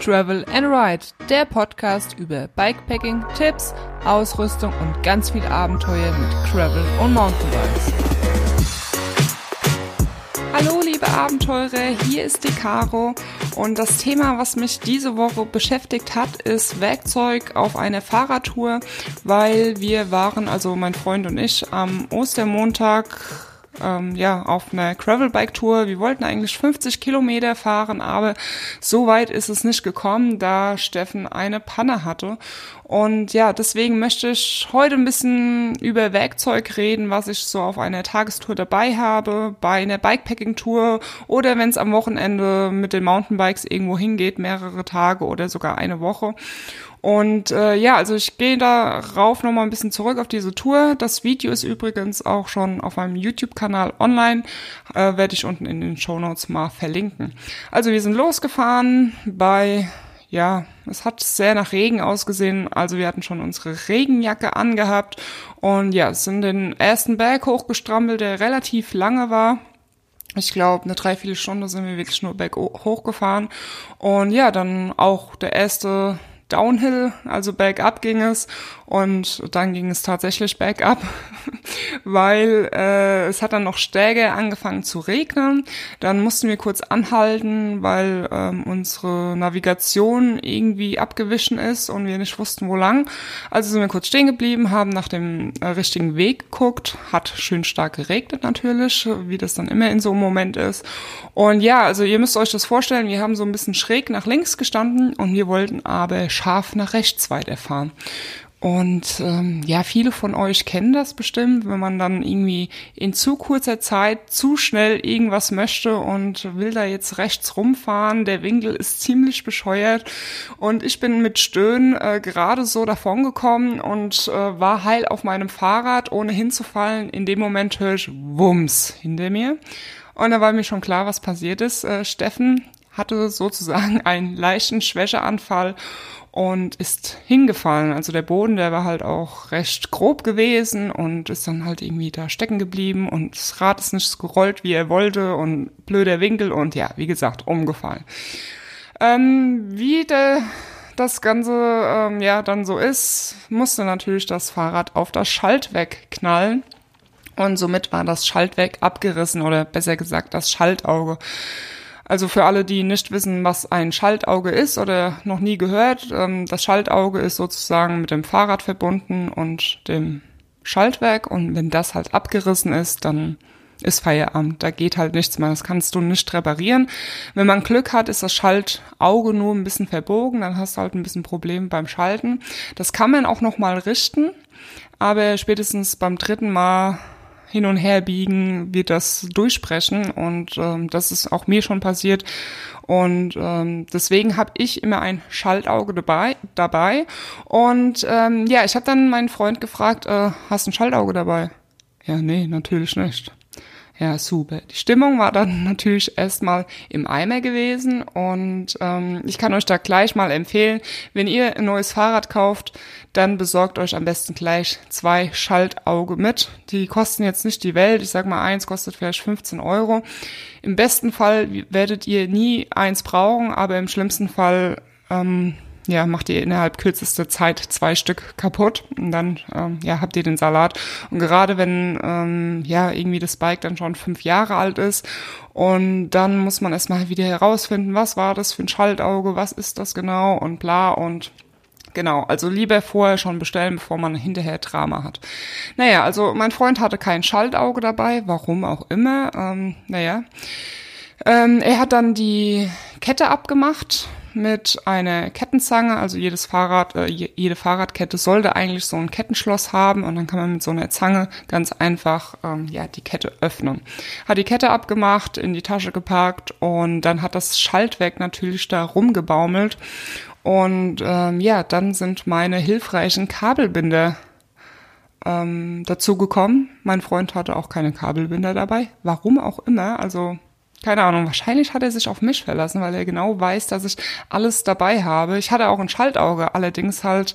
Travel and Ride, der Podcast über Bikepacking, Tipps, Ausrüstung und ganz viel Abenteuer mit Travel und Mountainbikes. Hallo liebe Abenteurer, hier ist die Caro und das Thema, was mich diese Woche beschäftigt hat, ist Werkzeug auf einer Fahrradtour, weil wir waren, also mein Freund und ich, am Ostermontag ähm, ja, auf einer Gravelbike-Tour. Wir wollten eigentlich 50 Kilometer fahren, aber so weit ist es nicht gekommen, da Steffen eine Panne hatte. Und ja, deswegen möchte ich heute ein bisschen über Werkzeug reden, was ich so auf einer Tagestour dabei habe, bei einer Bikepacking-Tour oder wenn es am Wochenende mit den Mountainbikes irgendwo hingeht, mehrere Tage oder sogar eine Woche. Und äh, ja, also ich gehe darauf nochmal ein bisschen zurück auf diese Tour. Das Video ist übrigens auch schon auf meinem YouTube-Kanal online. Äh, Werde ich unten in den Show Notes mal verlinken. Also wir sind losgefahren bei ja, es hat sehr nach Regen ausgesehen. Also wir hatten schon unsere Regenjacke angehabt und ja, sind den ersten Berg hochgestrampelt, der relativ lange war. Ich glaube, eine Dreiviertelstunde sind wir wirklich nur berg hochgefahren. Und ja, dann auch der erste Downhill, also bergab ging es und dann ging es tatsächlich bergab, weil äh, es hat dann noch stärker angefangen zu regnen. Dann mussten wir kurz anhalten, weil ähm, unsere Navigation irgendwie abgewichen ist und wir nicht wussten, wo lang. Also sind wir kurz stehen geblieben, haben nach dem äh, richtigen Weg geguckt. Hat schön stark geregnet natürlich, wie das dann immer in so einem Moment ist. Und ja, also ihr müsst euch das vorstellen, wir haben so ein bisschen schräg nach links gestanden und wir wollten aber scharf nach rechts weiterfahren. Und ähm, ja, viele von euch kennen das bestimmt, wenn man dann irgendwie in zu kurzer Zeit zu schnell irgendwas möchte und will da jetzt rechts rumfahren. Der Winkel ist ziemlich bescheuert und ich bin mit Stöhnen äh, gerade so davon gekommen und äh, war heil auf meinem Fahrrad, ohne hinzufallen. In dem Moment höre ich Wumms hinter mir. Und da war mir schon klar, was passiert ist. Äh, Steffen hatte sozusagen einen leichten Schwächeanfall und ist hingefallen. Also der Boden, der war halt auch recht grob gewesen und ist dann halt irgendwie da stecken geblieben und das Rad ist nicht gerollt, wie er wollte und blöder Winkel und ja, wie gesagt, umgefallen. Ähm, wie der, das Ganze ähm, ja dann so ist, musste natürlich das Fahrrad auf das Schaltwerk knallen. Und somit war das Schaltwerk abgerissen oder besser gesagt das Schaltauge. Also für alle, die nicht wissen, was ein Schaltauge ist oder noch nie gehört, ähm, das Schaltauge ist sozusagen mit dem Fahrrad verbunden und dem Schaltwerk und wenn das halt abgerissen ist, dann ist Feierabend. Da geht halt nichts mehr. Das kannst du nicht reparieren. Wenn man Glück hat, ist das Schaltauge nur ein bisschen verbogen, dann hast du halt ein bisschen Problem beim Schalten. Das kann man auch noch mal richten, aber spätestens beim dritten Mal hin und her biegen, wird das durchsprechen und ähm, das ist auch mir schon passiert und ähm, deswegen habe ich immer ein Schaltauge dabei dabei und ähm, ja, ich habe dann meinen Freund gefragt, äh, hast du ein Schaltauge dabei? Ja, nee, natürlich nicht. Ja, super. Die Stimmung war dann natürlich erstmal im Eimer gewesen und ähm, ich kann euch da gleich mal empfehlen, wenn ihr ein neues Fahrrad kauft, dann besorgt euch am besten gleich zwei Schaltauge mit. Die kosten jetzt nicht die Welt. Ich sag mal, eins kostet vielleicht 15 Euro. Im besten Fall werdet ihr nie eins brauchen, aber im schlimmsten Fall ähm, ja, macht ihr innerhalb kürzester Zeit zwei Stück kaputt und dann ähm, ja, habt ihr den Salat. Und gerade wenn ähm, ja irgendwie das Bike dann schon fünf Jahre alt ist und dann muss man erstmal wieder herausfinden, was war das für ein Schaltauge, was ist das genau und bla und Genau, also lieber vorher schon bestellen, bevor man hinterher Drama hat. Naja, also mein Freund hatte kein Schaltauge dabei, warum auch immer. Ähm, naja, ähm, er hat dann die Kette abgemacht mit einer Kettenzange. Also jedes Fahrrad, äh, jede Fahrradkette sollte eigentlich so ein Kettenschloss haben und dann kann man mit so einer Zange ganz einfach ähm, ja die Kette öffnen. Hat die Kette abgemacht, in die Tasche gepackt und dann hat das Schaltwerk natürlich da rumgebaumelt und ähm, ja, dann sind meine hilfreichen Kabelbinder ähm, dazu gekommen. Mein Freund hatte auch keine Kabelbinder dabei. Warum auch immer. Also keine Ahnung, wahrscheinlich hat er sich auf mich verlassen, weil er genau weiß, dass ich alles dabei habe. Ich hatte auch ein Schaltauge, allerdings halt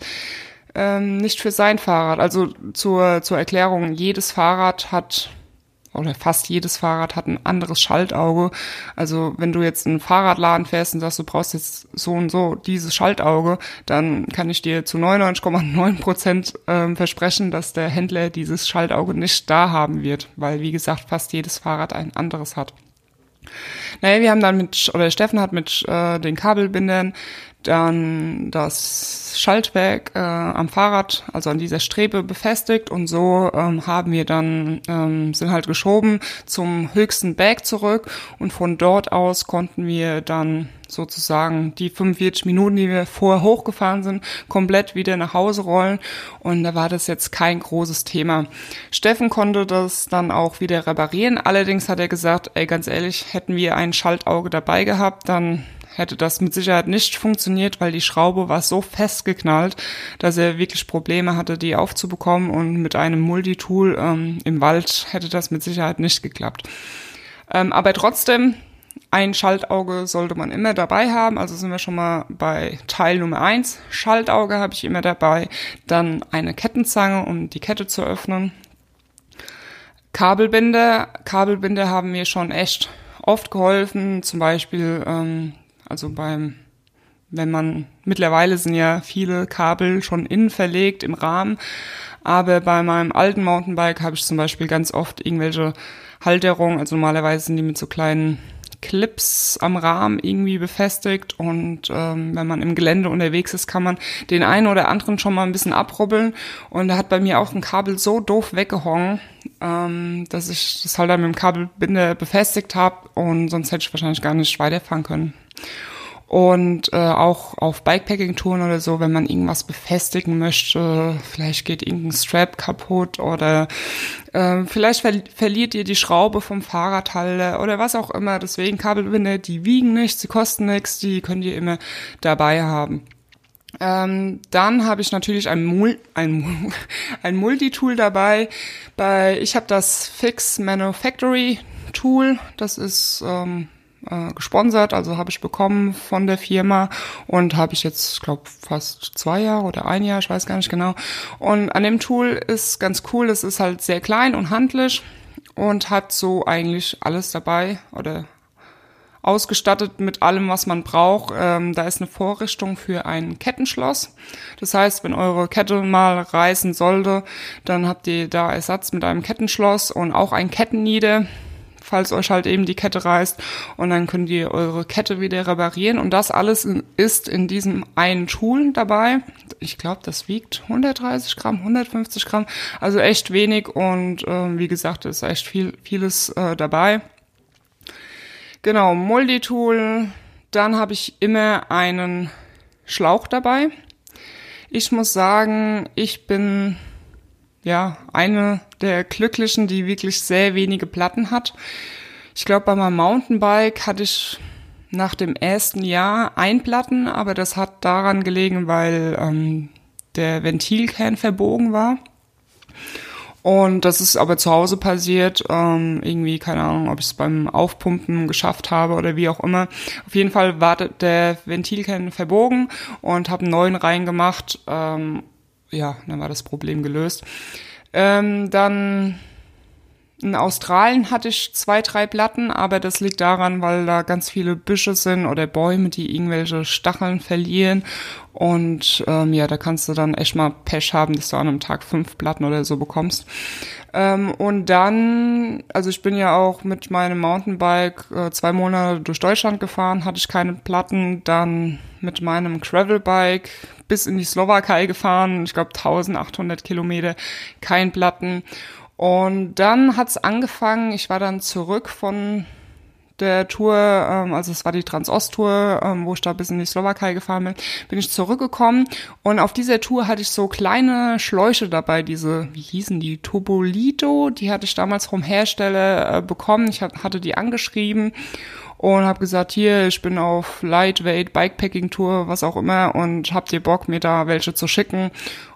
ähm, nicht für sein Fahrrad. Also zur, zur Erklärung, jedes Fahrrad hat oder fast jedes Fahrrad hat ein anderes Schaltauge. Also wenn du jetzt einen Fahrradladen fährst und sagst, du brauchst jetzt so und so dieses Schaltauge, dann kann ich dir zu 99,9 Prozent äh, versprechen, dass der Händler dieses Schaltauge nicht da haben wird, weil wie gesagt fast jedes Fahrrad ein anderes hat. Naja, wir haben dann mit, oder Steffen hat mit äh, den Kabelbindern dann das Schaltwerk äh, am Fahrrad, also an dieser Strebe befestigt. Und so ähm, haben wir dann, ähm, sind halt geschoben zum höchsten Berg zurück. Und von dort aus konnten wir dann sozusagen die 45 Minuten, die wir vorher hochgefahren sind, komplett wieder nach Hause rollen. Und da war das jetzt kein großes Thema. Steffen konnte das dann auch wieder reparieren, allerdings hat er gesagt, ey, ganz ehrlich, hätten wir ein Schaltauge dabei gehabt, dann hätte das mit Sicherheit nicht funktioniert, weil die Schraube war so festgeknallt, dass er wirklich Probleme hatte, die aufzubekommen und mit einem Multitool ähm, im Wald hätte das mit Sicherheit nicht geklappt. Ähm, aber trotzdem, ein Schaltauge sollte man immer dabei haben, also sind wir schon mal bei Teil Nummer eins. Schaltauge habe ich immer dabei, dann eine Kettenzange, um die Kette zu öffnen. Kabelbinder, Kabelbinder haben mir schon echt oft geholfen, zum Beispiel ähm, also beim, wenn man, mittlerweile sind ja viele Kabel schon innen verlegt im Rahmen, aber bei meinem alten Mountainbike habe ich zum Beispiel ganz oft irgendwelche Halterungen, also normalerweise sind die mit so kleinen Clips am Rahmen irgendwie befestigt und ähm, wenn man im Gelände unterwegs ist, kann man den einen oder anderen schon mal ein bisschen abrubbeln und da hat bei mir auch ein Kabel so doof weggehongen, ähm, dass ich das halt dann mit dem Kabelbinder befestigt habe und sonst hätte ich wahrscheinlich gar nicht weiterfahren können. Und äh, auch auf Bikepacking-Touren oder so, wenn man irgendwas befestigen möchte, vielleicht geht irgendein Strap kaputt oder äh, vielleicht ver verliert ihr die Schraube vom Fahrradhalter oder was auch immer. Deswegen Kabelbinder, die wiegen nichts, sie kosten nichts, die könnt ihr immer dabei haben. Ähm, dann habe ich natürlich ein, Mul ein, ein Multitool dabei. Bei, ich habe das Fix Manufactory Tool. Das ist ähm, äh, gesponsert, also habe ich bekommen von der Firma und habe ich jetzt, ich glaube, fast zwei Jahre oder ein Jahr, ich weiß gar nicht genau. Und an dem Tool ist ganz cool, es ist halt sehr klein und handlich und hat so eigentlich alles dabei oder ausgestattet mit allem, was man braucht. Ähm, da ist eine Vorrichtung für ein Kettenschloss. Das heißt, wenn eure Kette mal reißen sollte, dann habt ihr da Ersatz mit einem Kettenschloss und auch ein Kettennieder falls euch halt eben die Kette reißt. Und dann könnt ihr eure Kette wieder reparieren. Und das alles ist in diesem einen Tool dabei. Ich glaube, das wiegt 130 Gramm, 150 Gramm. Also echt wenig. Und äh, wie gesagt, ist echt viel, vieles äh, dabei. Genau, Multitool. Dann habe ich immer einen Schlauch dabei. Ich muss sagen, ich bin ja, eine der Glücklichen, die wirklich sehr wenige Platten hat. Ich glaube, bei meinem Mountainbike hatte ich nach dem ersten Jahr ein Platten, aber das hat daran gelegen, weil ähm, der Ventilkern verbogen war. Und das ist aber zu Hause passiert. Ähm, irgendwie, keine Ahnung, ob ich es beim Aufpumpen geschafft habe oder wie auch immer. Auf jeden Fall war der Ventilkern verbogen und habe einen neuen reingemacht. Ähm, ja, dann war das Problem gelöst. Ähm, dann in Australien hatte ich zwei, drei Platten, aber das liegt daran, weil da ganz viele Büsche sind oder Bäume, die irgendwelche Stacheln verlieren. Und ähm, ja, da kannst du dann echt mal Pech haben, dass du an einem Tag fünf Platten oder so bekommst. Ähm, und dann, also ich bin ja auch mit meinem Mountainbike äh, zwei Monate durch Deutschland gefahren, hatte ich keine Platten. Dann mit meinem Gravelbike bis in die Slowakei gefahren, ich glaube 1800 Kilometer, kein Platten. Und dann hat's angefangen, ich war dann zurück von der Tour, ähm, also es war die Transost-Tour, ähm, wo ich da bis in die Slowakei gefahren bin, bin ich zurückgekommen. Und auf dieser Tour hatte ich so kleine Schläuche dabei, diese, wie hießen die, Tubolito, die hatte ich damals vom Hersteller äh, bekommen, ich hatte die angeschrieben und habe gesagt, hier, ich bin auf Lightweight Bikepacking Tour, was auch immer und habt ihr Bock, mir da welche zu schicken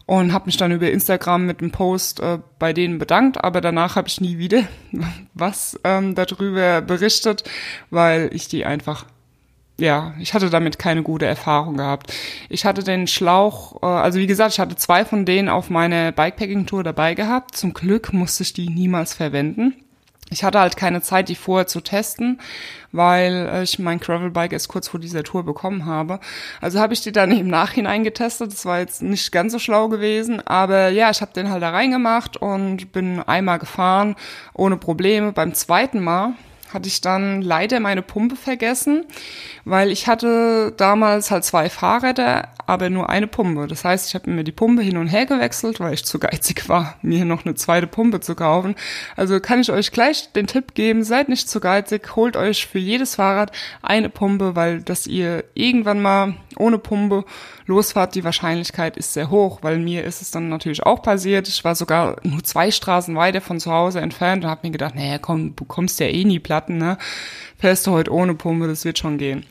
und habe mich dann über Instagram mit einem Post äh, bei denen bedankt, aber danach habe ich nie wieder was ähm, darüber berichtet, weil ich die einfach ja, ich hatte damit keine gute Erfahrung gehabt. Ich hatte den Schlauch, äh, also wie gesagt, ich hatte zwei von denen auf meiner Bikepacking-Tour dabei gehabt. Zum Glück musste ich die niemals verwenden. Ich hatte halt keine Zeit, die vorher zu testen, weil ich mein Gravelbike erst kurz vor dieser Tour bekommen habe. Also habe ich die dann im Nachhinein getestet. Das war jetzt nicht ganz so schlau gewesen, aber ja, ich habe den halt da reingemacht und bin einmal gefahren ohne Probleme. Beim zweiten Mal hatte ich dann leider meine Pumpe vergessen, weil ich hatte damals halt zwei Fahrräder, aber nur eine Pumpe. Das heißt, ich habe mir die Pumpe hin und her gewechselt, weil ich zu geizig war, mir noch eine zweite Pumpe zu kaufen. Also kann ich euch gleich den Tipp geben, seid nicht zu geizig, holt euch für jedes Fahrrad eine Pumpe, weil dass ihr irgendwann mal ohne Pumpe losfahrt, die Wahrscheinlichkeit ist sehr hoch, weil mir ist es dann natürlich auch passiert. Ich war sogar nur zwei Straßen weiter von zu Hause entfernt und habe mir gedacht, naja, komm, du kommst ja eh nie Platten, ne? Fährst du heute ohne Pumpe, das wird schon gehen.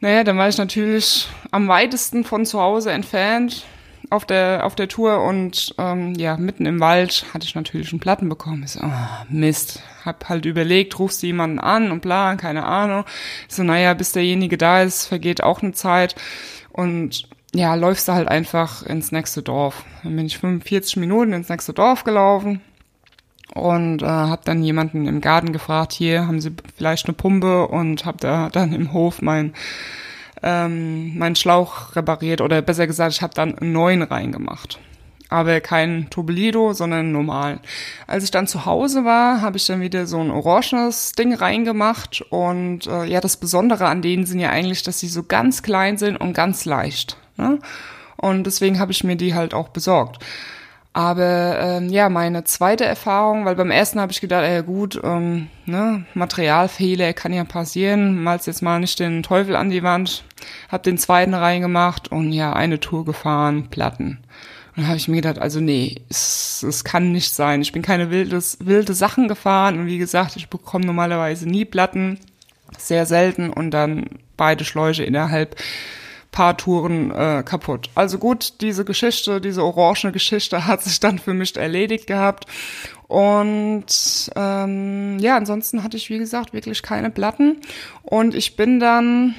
Naja, dann war ich natürlich am weitesten von zu Hause entfernt auf der, auf der Tour und ähm, ja, mitten im Wald hatte ich natürlich einen Platten bekommen. Ich so, oh, Mist. Hab halt überlegt, rufst du jemanden an und bla, keine Ahnung. Ich so, naja, bis derjenige da ist, vergeht auch eine Zeit. Und ja, läufst du halt einfach ins nächste Dorf. Dann bin ich 45 Minuten ins nächste Dorf gelaufen und äh, habe dann jemanden im Garten gefragt, hier haben Sie vielleicht eine Pumpe und habe da dann im Hof mein ähm, meinen Schlauch repariert oder besser gesagt, ich habe dann einen neuen reingemacht. Aber kein Tobelido, sondern einen normalen. Als ich dann zu Hause war, habe ich dann wieder so ein orangenes Ding reingemacht. Und äh, ja, das Besondere an denen sind ja eigentlich, dass sie so ganz klein sind und ganz leicht. Ne? Und deswegen habe ich mir die halt auch besorgt. Aber ähm, ja, meine zweite Erfahrung, weil beim ersten habe ich gedacht, ja gut, ähm, ne, Materialfehler kann ja passieren, malst jetzt mal nicht den Teufel an die Wand, hab den zweiten reingemacht und ja, eine Tour gefahren, Platten. Und habe ich mir gedacht, also nee, es, es kann nicht sein. Ich bin keine wildes, wilde Sachen gefahren und wie gesagt, ich bekomme normalerweise nie Platten, sehr selten und dann beide Schläuche innerhalb paar Touren äh, kaputt. Also gut, diese Geschichte, diese orange Geschichte hat sich dann für mich erledigt gehabt. Und ähm, ja, ansonsten hatte ich, wie gesagt, wirklich keine Platten. Und ich bin dann,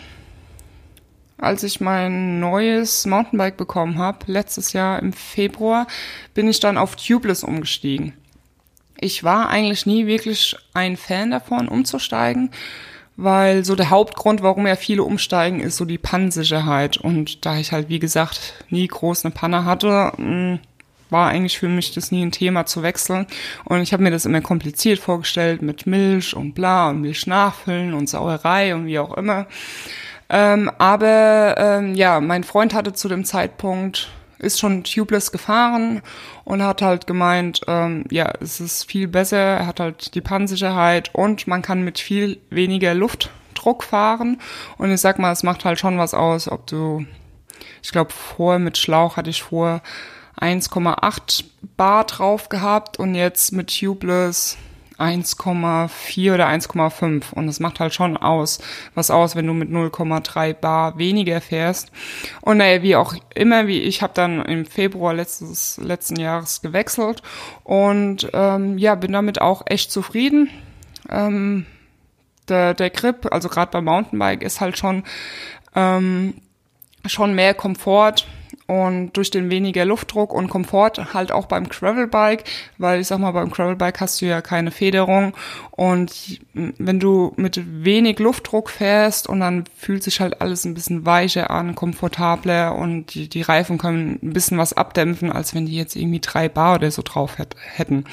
als ich mein neues Mountainbike bekommen habe, letztes Jahr im Februar, bin ich dann auf Tubeless umgestiegen. Ich war eigentlich nie wirklich ein Fan davon, umzusteigen weil so der Hauptgrund, warum ja viele umsteigen, ist so die Pannensicherheit. Und da ich halt, wie gesagt, nie groß eine Panne hatte, mm, war eigentlich für mich das nie ein Thema zu wechseln. Und ich habe mir das immer kompliziert vorgestellt mit Milch und bla und Milch nachfüllen und Sauerei und wie auch immer. Ähm, aber ähm, ja, mein Freund hatte zu dem Zeitpunkt ist schon tubeless gefahren und hat halt gemeint, ähm, ja, es ist viel besser, er hat halt die Pannensicherheit und man kann mit viel weniger Luftdruck fahren. Und ich sag mal, es macht halt schon was aus, ob du, ich glaube, vorher mit Schlauch hatte ich vor 1,8 Bar drauf gehabt und jetzt mit Tubeless 1,4 oder 1,5 und das macht halt schon aus, was aus, wenn du mit 0,3 Bar weniger fährst. Und naja, wie auch immer, wie ich habe dann im Februar letztes, letzten Jahres gewechselt und ähm, ja, bin damit auch echt zufrieden. Ähm, der, der Grip, also gerade beim Mountainbike, ist halt schon ähm, schon mehr Komfort und durch den weniger Luftdruck und Komfort halt auch beim Gravelbike, weil ich sag mal, beim Gravelbike hast du ja keine Federung und wenn du mit wenig Luftdruck fährst und dann fühlt sich halt alles ein bisschen weicher an, komfortabler und die, die Reifen können ein bisschen was abdämpfen, als wenn die jetzt irgendwie drei Bar oder so drauf hätten.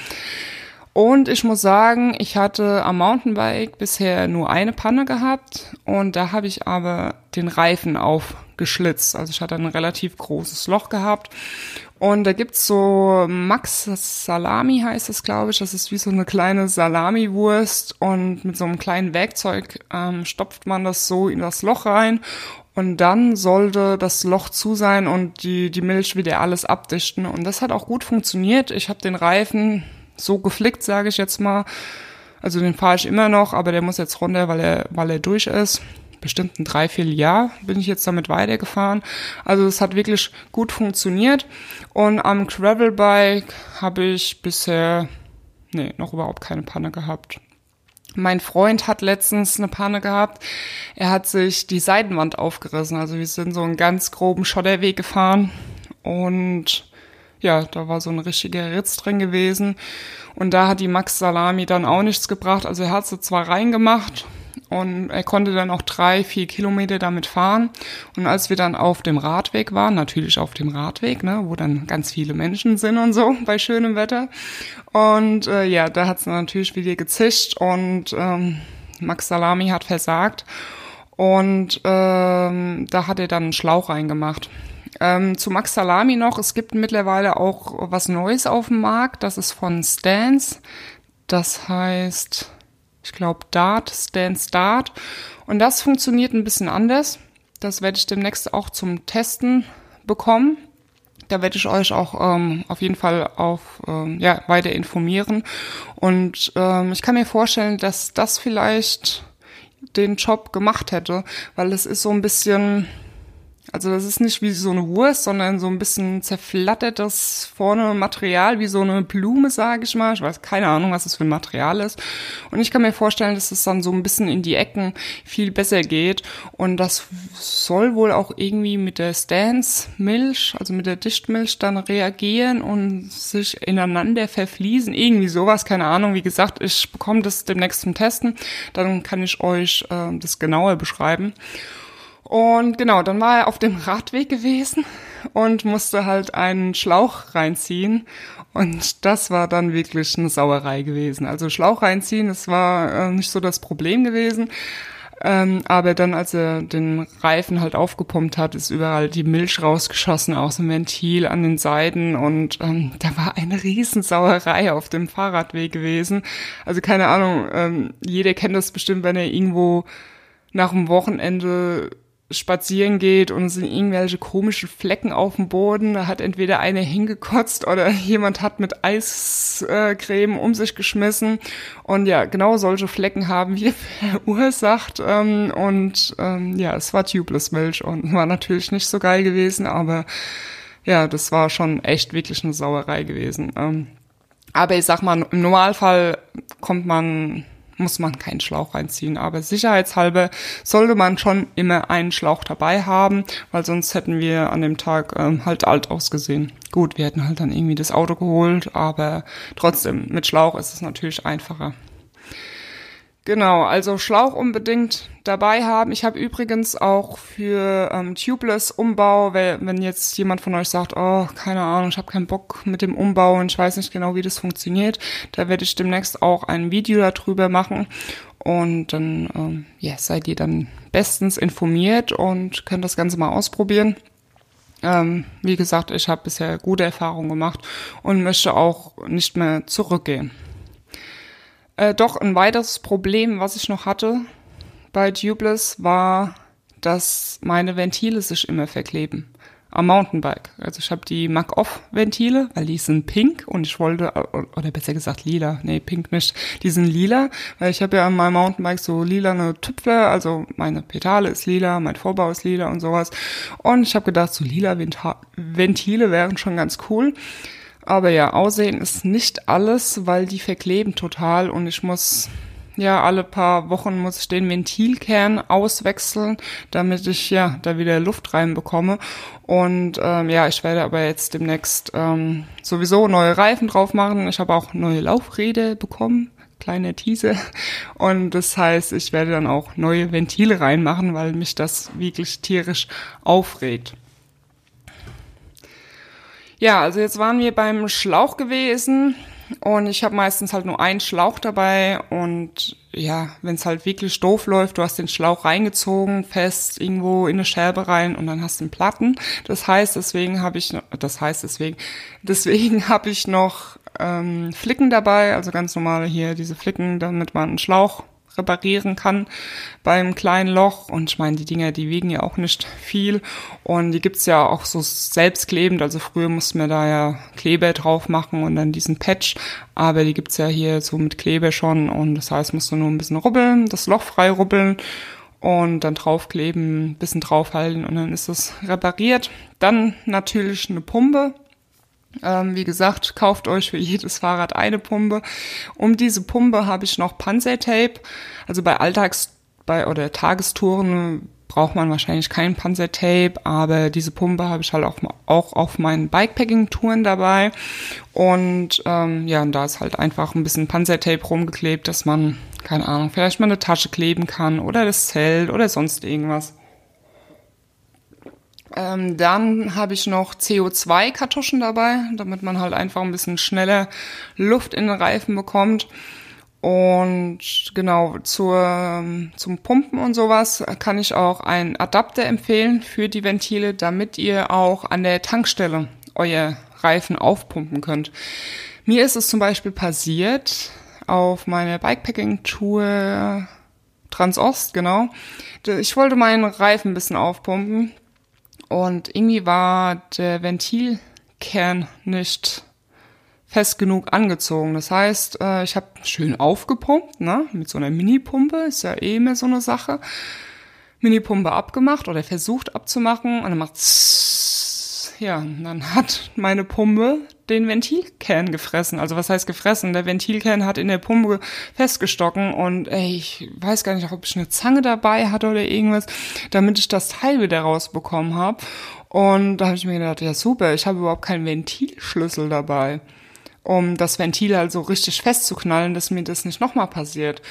Und ich muss sagen, ich hatte am Mountainbike bisher nur eine Panne gehabt und da habe ich aber den Reifen aufgeschlitzt. Also ich hatte ein relativ großes Loch gehabt. Und da gibt's so Max Salami heißt es, glaube ich. Das ist wie so eine kleine Salamiwurst und mit so einem kleinen Werkzeug ähm, stopft man das so in das Loch rein und dann sollte das Loch zu sein und die, die Milch wieder alles abdichten. Und das hat auch gut funktioniert. Ich habe den Reifen so geflickt, sage ich jetzt mal. Also den fahre ich immer noch, aber der muss jetzt runter, weil er, weil er durch ist. Bestimmt ein Dreivierteljahr bin ich jetzt damit weitergefahren. Also es hat wirklich gut funktioniert. Und am Gravelbike habe ich bisher, nee, noch überhaupt keine Panne gehabt. Mein Freund hat letztens eine Panne gehabt. Er hat sich die Seitenwand aufgerissen. Also wir sind so einen ganz groben Schotterweg gefahren und ja, da war so ein richtiger Ritz drin gewesen. Und da hat die Max Salami dann auch nichts gebracht. Also er hat sie zwar reingemacht und er konnte dann auch drei, vier Kilometer damit fahren. Und als wir dann auf dem Radweg waren, natürlich auf dem Radweg, ne, wo dann ganz viele Menschen sind und so bei schönem Wetter. Und äh, ja, da hat es natürlich wieder gezischt und ähm, Max Salami hat versagt. Und ähm, da hat er dann einen Schlauch reingemacht. Ähm, zu Max Salami noch, es gibt mittlerweile auch was Neues auf dem Markt. Das ist von Stans. Das heißt, ich glaube, Dart, Stance Dart. Und das funktioniert ein bisschen anders. Das werde ich demnächst auch zum Testen bekommen. Da werde ich euch auch ähm, auf jeden Fall auf ähm, ja weiter informieren. Und ähm, ich kann mir vorstellen, dass das vielleicht den Job gemacht hätte, weil es ist so ein bisschen also das ist nicht wie so eine Wurst, sondern so ein bisschen zerflattertes vorne Material, wie so eine Blume, sage ich mal. Ich weiß keine Ahnung, was das für ein Material ist. Und ich kann mir vorstellen, dass es dann so ein bisschen in die Ecken viel besser geht. Und das soll wohl auch irgendwie mit der Stance-Milch, also mit der Dichtmilch dann reagieren und sich ineinander verfließen. Irgendwie sowas, keine Ahnung. Wie gesagt, ich bekomme das demnächst zum Testen. Dann kann ich euch äh, das genauer beschreiben. Und genau, dann war er auf dem Radweg gewesen und musste halt einen Schlauch reinziehen. Und das war dann wirklich eine Sauerei gewesen. Also Schlauch reinziehen, das war äh, nicht so das Problem gewesen. Ähm, aber dann, als er den Reifen halt aufgepumpt hat, ist überall die Milch rausgeschossen aus dem Ventil an den Seiten und ähm, da war eine Riesensauerei auf dem Fahrradweg gewesen. Also keine Ahnung, ähm, jeder kennt das bestimmt, wenn er irgendwo nach dem Wochenende spazieren geht und es sind irgendwelche komischen Flecken auf dem Boden. Da hat entweder einer hingekotzt oder jemand hat mit Eiscreme um sich geschmissen. Und ja, genau solche Flecken haben wir verursacht. Ähm, und ähm, ja, es war Tubeless Milch und war natürlich nicht so geil gewesen, aber ja, das war schon echt wirklich eine Sauerei gewesen. Ähm, aber ich sag mal, im Normalfall kommt man muss man keinen Schlauch reinziehen. Aber sicherheitshalber sollte man schon immer einen Schlauch dabei haben, weil sonst hätten wir an dem Tag ähm, halt alt ausgesehen. Gut, wir hätten halt dann irgendwie das Auto geholt, aber trotzdem, mit Schlauch ist es natürlich einfacher. Genau, also Schlauch unbedingt dabei haben. Ich habe übrigens auch für ähm, Tubeless Umbau, wenn jetzt jemand von euch sagt, oh, keine Ahnung, ich habe keinen Bock mit dem Umbau und ich weiß nicht genau, wie das funktioniert, da werde ich demnächst auch ein Video darüber machen und dann ähm, ja, seid ihr dann bestens informiert und könnt das Ganze mal ausprobieren. Ähm, wie gesagt, ich habe bisher gute Erfahrungen gemacht und möchte auch nicht mehr zurückgehen. Äh, doch ein weiteres Problem, was ich noch hatte bei Tubeless, war, dass meine Ventile sich immer verkleben am Mountainbike. Also ich habe die Mac-Off-Ventile, weil die sind pink und ich wollte, oder besser gesagt lila, nee, pink nicht, die sind lila, weil ich habe ja an meinem Mountainbike so lila eine Tüpfler, also meine Pedale ist lila, mein Vorbau ist lila und sowas. Und ich habe gedacht, so lila Ventile wären schon ganz cool. Aber ja, Aussehen ist nicht alles, weil die verkleben total und ich muss ja alle paar Wochen muss ich den Ventilkern auswechseln, damit ich ja da wieder Luft reinbekomme. Und ähm, ja, ich werde aber jetzt demnächst ähm, sowieso neue Reifen drauf machen. Ich habe auch neue Laufräder bekommen kleine Teaser. Und das heißt, ich werde dann auch neue Ventile reinmachen, weil mich das wirklich tierisch aufregt. Ja, also jetzt waren wir beim Schlauch gewesen und ich habe meistens halt nur einen Schlauch dabei und ja, wenn es halt wirklich doof läuft, du hast den Schlauch reingezogen, fest irgendwo in eine Scherbe rein und dann hast du einen Platten. Das heißt, deswegen habe ich, das heißt deswegen, deswegen habe ich noch ähm, Flicken dabei, also ganz normale hier diese Flicken, damit man einen Schlauch reparieren kann beim kleinen Loch. Und ich meine, die Dinger, die wiegen ja auch nicht viel. Und die gibt's ja auch so selbstklebend. Also früher mussten wir da ja Kleber drauf machen und dann diesen Patch. Aber die gibt's ja hier so mit Kleber schon. Und das heißt, musst du nur ein bisschen rubbeln, das Loch frei rubbeln und dann draufkleben, bisschen draufhalten und dann ist das repariert. Dann natürlich eine Pumpe. Ähm, wie gesagt, kauft euch für jedes Fahrrad eine Pumpe. Um diese Pumpe habe ich noch Panzertape. Also bei Alltags- bei, oder Tagestouren braucht man wahrscheinlich kein Panzertape, aber diese Pumpe habe ich halt auch, auch auf meinen Bikepacking-Touren dabei. Und ähm, ja, und da ist halt einfach ein bisschen Panzertape rumgeklebt, dass man, keine Ahnung, vielleicht mal eine Tasche kleben kann oder das Zelt oder sonst irgendwas. Ähm, dann habe ich noch CO2-Kartuschen dabei, damit man halt einfach ein bisschen schneller Luft in den Reifen bekommt. Und genau, zur, zum Pumpen und sowas kann ich auch einen Adapter empfehlen für die Ventile, damit ihr auch an der Tankstelle euer Reifen aufpumpen könnt. Mir ist es zum Beispiel passiert auf meiner Bikepacking-Tour Transost, genau. Ich wollte meinen Reifen ein bisschen aufpumpen und irgendwie war der Ventilkern nicht fest genug angezogen. Das heißt, äh, ich habe schön aufgepumpt, ne, mit so einer Mini-Pumpe, ist ja eh immer so eine Sache. Mini-Pumpe abgemacht oder versucht abzumachen und dann macht ja, dann hat meine Pumpe den Ventilkern gefressen. Also was heißt gefressen? Der Ventilkern hat in der Pumpe festgestocken und ey, ich weiß gar nicht, ob ich eine Zange dabei hatte oder irgendwas, damit ich das Teil wieder rausbekommen habe. Und da habe ich mir gedacht, ja super, ich habe überhaupt keinen Ventilschlüssel dabei um das Ventil halt so richtig festzuknallen, dass mir das nicht nochmal passiert.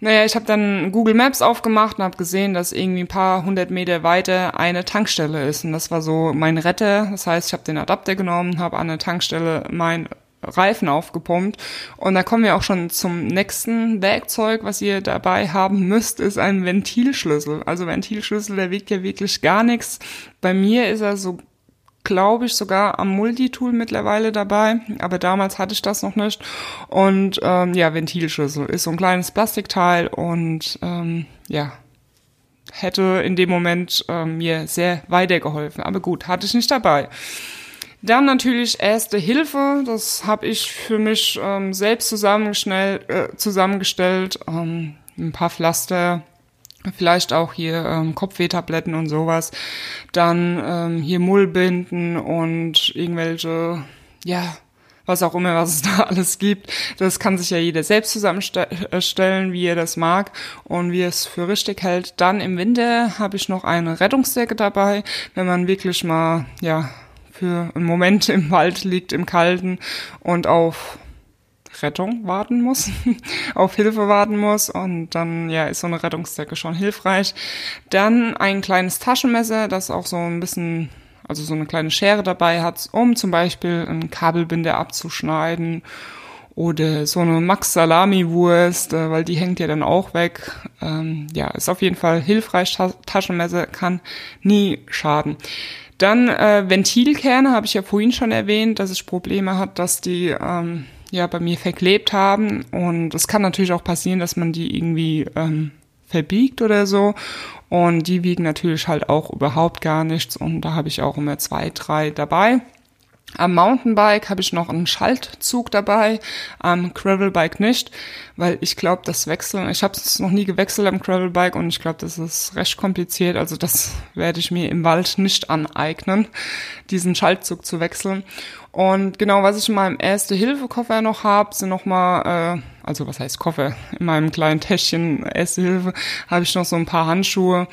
Naja, ich habe dann Google Maps aufgemacht und habe gesehen, dass irgendwie ein paar hundert Meter weiter eine Tankstelle ist. Und das war so mein Retter. Das heißt, ich habe den Adapter genommen, habe an der Tankstelle mein Reifen aufgepumpt. Und da kommen wir auch schon zum nächsten Werkzeug, was ihr dabei haben müsst, ist ein Ventilschlüssel. Also Ventilschlüssel, der wiegt ja wirklich gar nichts. Bei mir ist er so glaube ich, sogar am Multitool mittlerweile dabei, aber damals hatte ich das noch nicht. Und ähm, ja, Ventilschlüssel ist so ein kleines Plastikteil und ähm, ja, hätte in dem Moment ähm, mir sehr weitergeholfen. Aber gut, hatte ich nicht dabei. Dann natürlich Erste Hilfe. Das habe ich für mich ähm, selbst zusammengestellt. Äh, zusammengestellt. Ähm, ein paar Pflaster, vielleicht auch hier ähm, Kopfwehtabletten und sowas, dann ähm, hier Mullbinden und irgendwelche, ja, was auch immer, was es da alles gibt. Das kann sich ja jeder selbst zusammenstellen, wie er das mag und wie er es für richtig hält. Dann im Winter habe ich noch eine Rettungsdecke dabei, wenn man wirklich mal, ja, für einen Moment im Wald liegt, im Kalten und auf Rettung warten muss, auf Hilfe warten muss und dann ja ist so eine Rettungsdecke schon hilfreich. Dann ein kleines Taschenmesser, das auch so ein bisschen, also so eine kleine Schere dabei hat, um zum Beispiel ein Kabelbinder abzuschneiden oder so eine Max Salami Wurst, äh, weil die hängt ja dann auch weg. Ähm, ja, ist auf jeden Fall hilfreich. Taschenmesser kann nie schaden. Dann äh, Ventilkerne habe ich ja vorhin schon erwähnt, dass ich Probleme hat, dass die ähm, ja bei mir verklebt haben. Und es kann natürlich auch passieren, dass man die irgendwie ähm, verbiegt oder so. Und die wiegen natürlich halt auch überhaupt gar nichts. Und da habe ich auch immer zwei, drei dabei. Am Mountainbike habe ich noch einen Schaltzug dabei, am Gravelbike nicht, weil ich glaube, das Wechseln, ich habe es noch nie gewechselt am Gravelbike und ich glaube, das ist recht kompliziert, also das werde ich mir im Wald nicht aneignen, diesen Schaltzug zu wechseln. Und genau, was ich in meinem Erste-Hilfe-Koffer noch habe, sind nochmal, äh, also was heißt Koffer, in meinem kleinen Täschchen Erste-Hilfe habe ich noch so ein paar Handschuhe,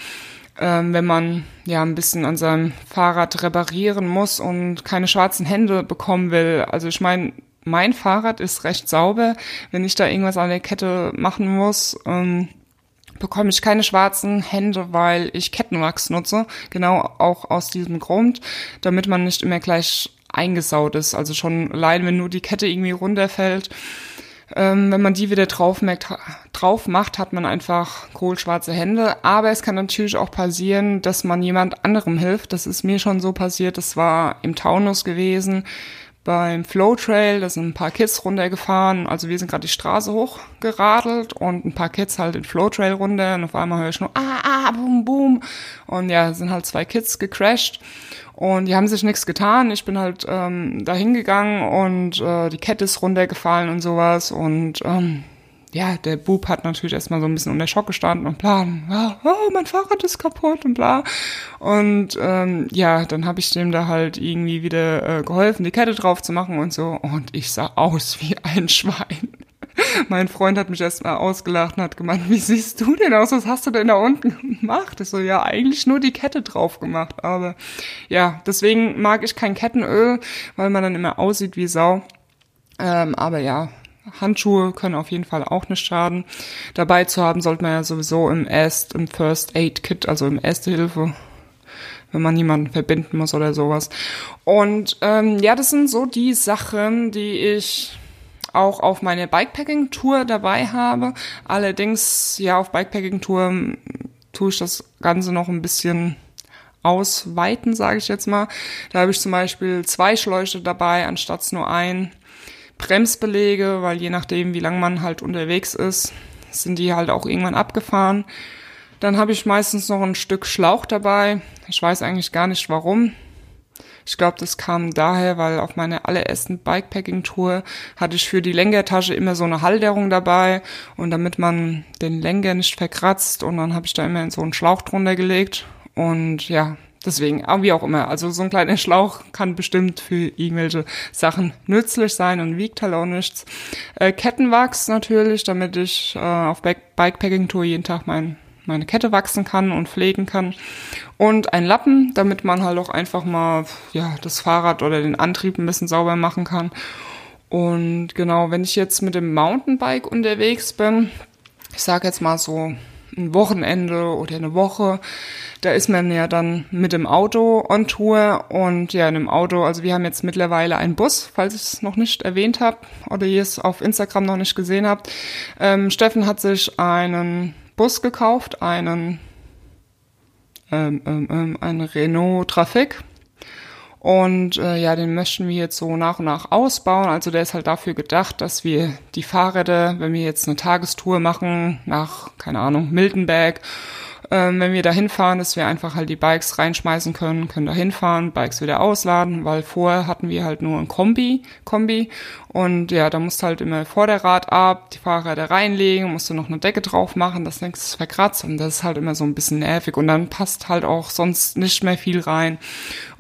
ähm, wenn man ja ein bisschen an seinem Fahrrad reparieren muss und keine schwarzen Hände bekommen will. Also ich meine, mein Fahrrad ist recht sauber. Wenn ich da irgendwas an der Kette machen muss, ähm, bekomme ich keine schwarzen Hände, weil ich Kettenwachs nutze. Genau auch aus diesem Grund, damit man nicht immer gleich eingesaut ist. Also schon allein, wenn nur die Kette irgendwie runterfällt, ähm, wenn man die wieder drauf, merkt, drauf macht, hat man einfach kohlschwarze Hände. Aber es kann natürlich auch passieren, dass man jemand anderem hilft. Das ist mir schon so passiert. Das war im Taunus gewesen beim Flow Trail, da sind ein paar Kids runtergefahren. Also wir sind gerade die Straße hochgeradelt und ein paar Kids halt den Flow Trail runter und auf einmal höre ich nur ah, ah, boom, boom. Und ja, sind halt zwei Kids gecrashed und die haben sich nichts getan. Ich bin halt ähm, da hingegangen und äh, die Kette ist runtergefallen und sowas. Und ähm, ja, der Bub hat natürlich erstmal so ein bisschen unter Schock gestanden und bla, oh, mein Fahrrad ist kaputt und bla. Und ähm, ja, dann habe ich dem da halt irgendwie wieder äh, geholfen, die Kette drauf zu machen und so. Und ich sah aus wie ein Schwein. mein Freund hat mich erst mal ausgelacht und hat gemeint, wie siehst du denn aus? Was hast du denn da unten gemacht? Ich so, ja, eigentlich nur die Kette drauf gemacht. Aber ja, deswegen mag ich kein Kettenöl, weil man dann immer aussieht wie Sau. Ähm, aber ja, Handschuhe können auf jeden Fall auch nicht schaden. Dabei zu haben sollte man ja sowieso im Erst, im First Aid Kit, also im Erste Hilfe, wenn man jemanden verbinden muss oder sowas. Und ähm, ja, das sind so die Sachen, die ich auch auf meine Bikepacking-Tour dabei habe. Allerdings, ja, auf Bikepacking-Tour tue ich das Ganze noch ein bisschen ausweiten, sage ich jetzt mal. Da habe ich zum Beispiel zwei Schläuche dabei, anstatt nur ein. Bremsbelege, weil je nachdem, wie lang man halt unterwegs ist, sind die halt auch irgendwann abgefahren. Dann habe ich meistens noch ein Stück Schlauch dabei. Ich weiß eigentlich gar nicht warum. Ich glaube, das kam daher, weil auf meiner allerersten Bikepacking-Tour hatte ich für die Lenkertasche immer so eine Halterung dabei und damit man den Lenker nicht verkratzt und dann habe ich da immer so einen Schlauch drunter gelegt und ja, Deswegen, wie auch immer. Also so ein kleiner Schlauch kann bestimmt für irgendwelche Sachen nützlich sein und wiegt halt auch nichts. Äh, Kettenwachs natürlich, damit ich äh, auf Bikepacking-Tour jeden Tag mein, meine Kette wachsen kann und pflegen kann. Und ein Lappen, damit man halt auch einfach mal ja, das Fahrrad oder den Antrieb ein bisschen sauber machen kann. Und genau, wenn ich jetzt mit dem Mountainbike unterwegs bin, ich sage jetzt mal so ein Wochenende oder eine Woche, da ist man ja dann mit dem Auto on Tour und ja, in dem Auto, also wir haben jetzt mittlerweile einen Bus, falls ich es noch nicht erwähnt habe oder ihr es auf Instagram noch nicht gesehen habt. Ähm, Steffen hat sich einen Bus gekauft, einen, ähm, ähm, ähm einen Renault Traffic und äh, ja, den möchten wir jetzt so nach und nach ausbauen. Also der ist halt dafür gedacht, dass wir die Fahrräder, wenn wir jetzt eine Tagestour machen nach, keine Ahnung, Miltenberg ähm, wenn wir da hinfahren, dass wir einfach halt die Bikes reinschmeißen können, können da hinfahren, Bikes wieder ausladen, weil vorher hatten wir halt nur ein Kombi, Kombi und ja, da musst du halt immer Vorderrad ab, die Fahrräder reinlegen, musst du noch eine Decke drauf machen, das nächste verkratzt und das ist halt immer so ein bisschen nervig und dann passt halt auch sonst nicht mehr viel rein.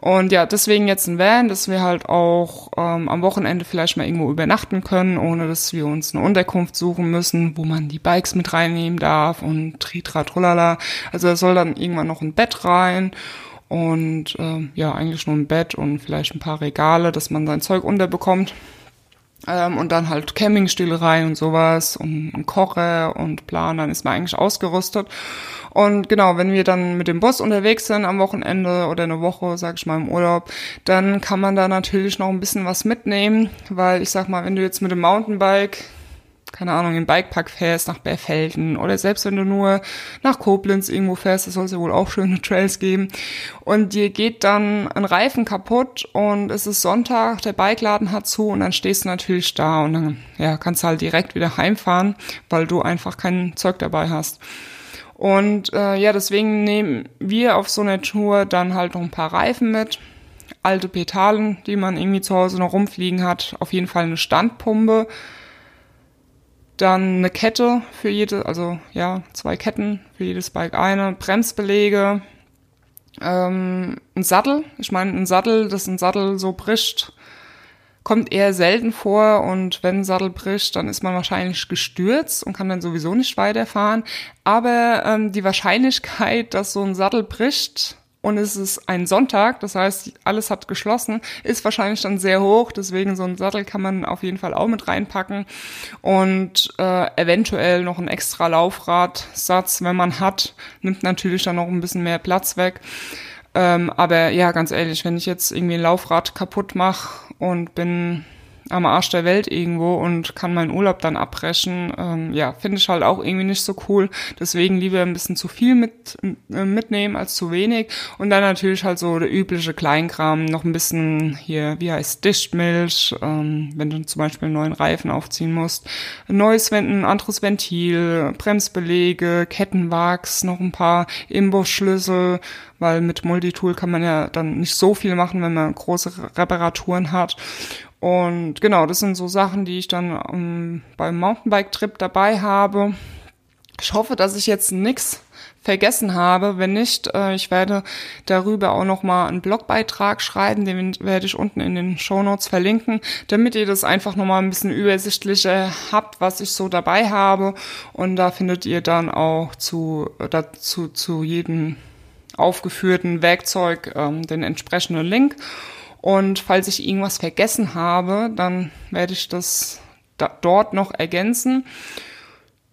Und ja, deswegen jetzt ein Van, dass wir halt auch ähm, am Wochenende vielleicht mal irgendwo übernachten können, ohne dass wir uns eine Unterkunft suchen müssen, wo man die Bikes mit reinnehmen darf und tritra trullala. Also da soll dann irgendwann noch ein Bett rein und äh, ja, eigentlich nur ein Bett und vielleicht ein paar Regale, dass man sein Zeug unterbekommt. Ähm, und dann halt Campingstühle rein und sowas und ein Kocher und Plan, dann ist man eigentlich ausgerüstet. Und genau, wenn wir dann mit dem Bus unterwegs sind am Wochenende oder eine Woche, sag ich mal, im Urlaub, dann kann man da natürlich noch ein bisschen was mitnehmen, weil ich sag mal, wenn du jetzt mit dem Mountainbike keine Ahnung, im Bikepark fährst, nach Berfelden oder selbst wenn du nur nach Koblenz irgendwo fährst, das soll es ja wohl auch schöne Trails geben. Und dir geht dann ein Reifen kaputt und es ist Sonntag, der Bikeladen hat zu und dann stehst du natürlich da und dann ja, kannst du halt direkt wieder heimfahren, weil du einfach kein Zeug dabei hast. Und äh, ja, deswegen nehmen wir auf so einer Tour dann halt noch ein paar Reifen mit, alte Petalen, die man irgendwie zu Hause noch rumfliegen hat, auf jeden Fall eine Standpumpe, dann eine Kette für jede, also ja, zwei Ketten für jedes Bike eine, Bremsbelege, ähm, ein Sattel. Ich meine, ein Sattel, dass ein Sattel so bricht, kommt eher selten vor und wenn ein Sattel bricht, dann ist man wahrscheinlich gestürzt und kann dann sowieso nicht weiterfahren. Aber ähm, die Wahrscheinlichkeit, dass so ein Sattel bricht, und es ist ein Sonntag, das heißt, alles hat geschlossen, ist wahrscheinlich dann sehr hoch, deswegen so ein Sattel kann man auf jeden Fall auch mit reinpacken und äh, eventuell noch ein extra Laufradsatz, wenn man hat, nimmt natürlich dann noch ein bisschen mehr Platz weg. Ähm, aber ja, ganz ehrlich, wenn ich jetzt irgendwie ein Laufrad kaputt mache und bin am Arsch der Welt irgendwo und kann meinen Urlaub dann abbrechen. Ähm, ja, finde ich halt auch irgendwie nicht so cool. Deswegen lieber ein bisschen zu viel mit, äh, mitnehmen als zu wenig. Und dann natürlich halt so der übliche Kleinkram, noch ein bisschen hier, wie heißt Dichtmilch, ähm, wenn du zum Beispiel einen neuen Reifen aufziehen musst. Ein neues, ein anderes Ventil, Bremsbelege, Kettenwachs, noch ein paar Imbusschlüssel, weil mit Multitool kann man ja dann nicht so viel machen, wenn man große Reparaturen hat. Und genau, das sind so Sachen, die ich dann um, ähm, beim Mountainbike-Trip dabei habe. Ich hoffe, dass ich jetzt nichts vergessen habe. Wenn nicht, äh, ich werde darüber auch nochmal einen Blogbeitrag schreiben, den werde ich unten in den Show Notes verlinken, damit ihr das einfach nochmal ein bisschen übersichtlicher habt, was ich so dabei habe. Und da findet ihr dann auch zu, dazu, zu jedem aufgeführten Werkzeug ähm, den entsprechenden Link. Und falls ich irgendwas vergessen habe, dann werde ich das da, dort noch ergänzen.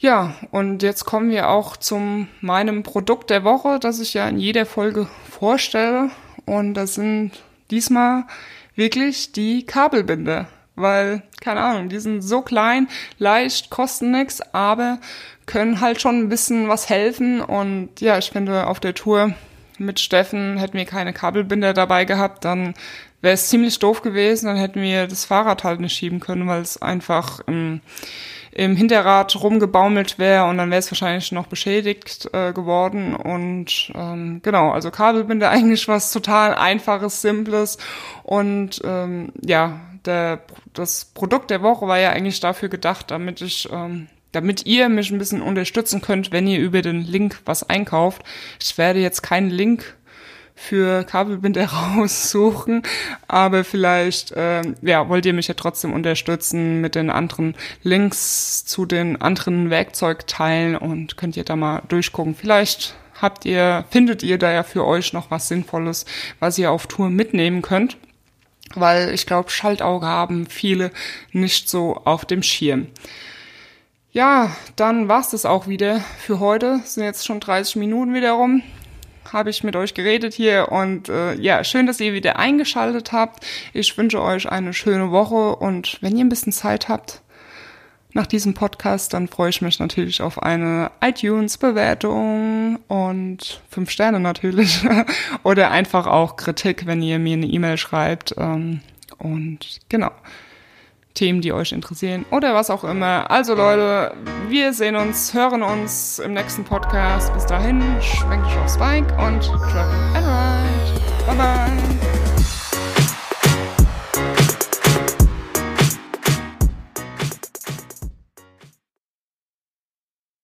Ja, und jetzt kommen wir auch zum meinem Produkt der Woche, das ich ja in jeder Folge vorstelle. Und das sind diesmal wirklich die Kabelbinder. Weil, keine Ahnung, die sind so klein, leicht, kosten nix, aber können halt schon ein bisschen was helfen. Und ja, ich finde, auf der Tour mit Steffen hätten wir keine Kabelbinder dabei gehabt, dann wäre es ziemlich doof gewesen, dann hätten wir das Fahrrad halt nicht schieben können, weil es einfach im, im Hinterrad rumgebaumelt wäre und dann wäre es wahrscheinlich noch beschädigt äh, geworden. Und ähm, genau, also Kabelbinder eigentlich was total einfaches, simples und ähm, ja, der, das Produkt der Woche war ja eigentlich dafür gedacht, damit ich ähm, damit ihr mich ein bisschen unterstützen könnt, wenn ihr über den Link was einkauft. Ich werde jetzt keinen Link für Kabelbinder raussuchen, aber vielleicht äh, ja, wollt ihr mich ja trotzdem unterstützen mit den anderen Links zu den anderen Werkzeugteilen und könnt ihr da mal durchgucken. Vielleicht habt ihr, findet ihr da ja für euch noch was Sinnvolles, was ihr auf Tour mitnehmen könnt. Weil ich glaube, Schaltauge haben viele nicht so auf dem Schirm. Ja, dann war's das auch wieder für heute. Sind jetzt schon 30 Minuten wieder rum habe ich mit euch geredet hier und äh, ja, schön, dass ihr wieder eingeschaltet habt. Ich wünsche euch eine schöne Woche und wenn ihr ein bisschen Zeit habt nach diesem Podcast, dann freue ich mich natürlich auf eine iTunes-Bewertung und fünf Sterne natürlich oder einfach auch Kritik, wenn ihr mir eine E-Mail schreibt ähm, und genau. Themen, die euch interessieren oder was auch immer. Also Leute, wir sehen uns, hören uns im nächsten Podcast. Bis dahin, schwenkt euch aufs Bike und travel and ride. Bye bye.